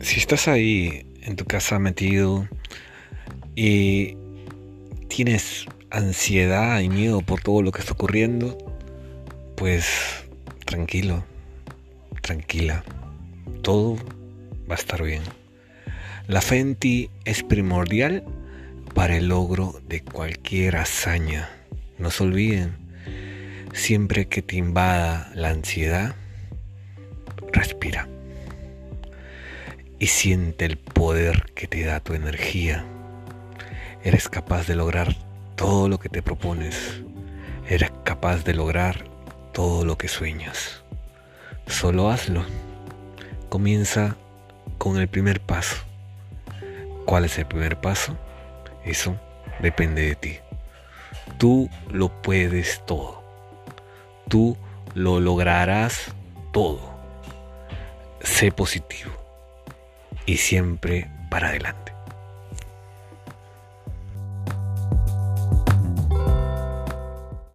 si estás ahí en tu casa metido y tienes ansiedad y miedo por todo lo que está ocurriendo, pues tranquilo, tranquila, todo va a estar bien. La fe en ti es primordial para el logro de cualquier hazaña. No se olviden, siempre que te invada la ansiedad, respira y siente el poder que te da tu energía. Eres capaz de lograr todo lo que te propones. Eres capaz de lograr todo lo que sueñas. Solo hazlo. Comienza con el primer paso. ¿Cuál es el primer paso? Eso depende de ti. Tú lo puedes todo. Tú lo lograrás todo. Sé positivo y siempre para adelante.